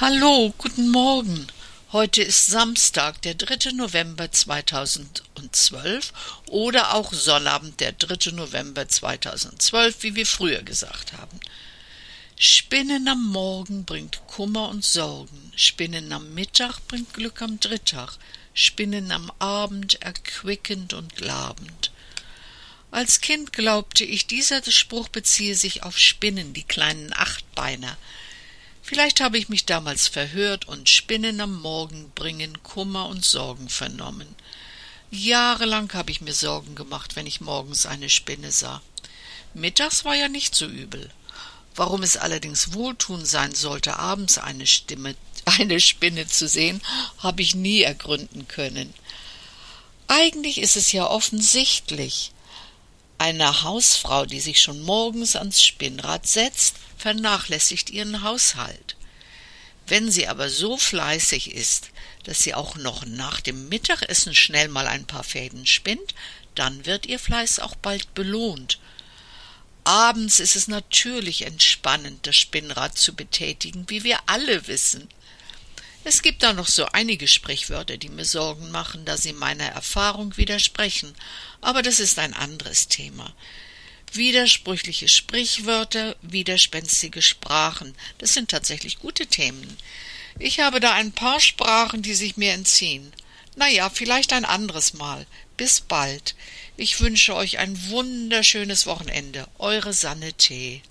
Hallo, guten Morgen. Heute ist Samstag, der 3. November 2012 oder auch Sonnabend, der 3. November 2012, wie wir früher gesagt haben. Spinnen am Morgen bringt Kummer und Sorgen, Spinnen am Mittag bringt Glück am Drittag, Spinnen am Abend erquickend und labend. Als Kind glaubte ich, dieser Spruch beziehe sich auf Spinnen, die kleinen Achtbeiner, Vielleicht habe ich mich damals verhört und Spinnen am Morgen bringen Kummer und Sorgen vernommen. Jahrelang habe ich mir Sorgen gemacht, wenn ich morgens eine Spinne sah. Mittags war ja nicht so übel. Warum es allerdings wohltun sein sollte, abends eine Stimme, eine Spinne zu sehen, habe ich nie ergründen können. Eigentlich ist es ja offensichtlich. Eine Hausfrau, die sich schon morgens ans Spinnrad setzt, vernachlässigt ihren Haushalt. Wenn sie aber so fleißig ist, dass sie auch noch nach dem Mittagessen schnell mal ein paar Fäden spinnt, dann wird ihr Fleiß auch bald belohnt. Abends ist es natürlich entspannend, das Spinnrad zu betätigen, wie wir alle wissen. Es gibt da noch so einige Sprichwörter, die mir Sorgen machen, da sie meiner Erfahrung widersprechen, aber das ist ein anderes Thema. Widersprüchliche Sprichwörter, widerspenstige Sprachen, das sind tatsächlich gute Themen. Ich habe da ein paar Sprachen, die sich mir entziehen. Na ja, vielleicht ein anderes Mal. Bis bald. Ich wünsche euch ein wunderschönes Wochenende. Eure Sanne T.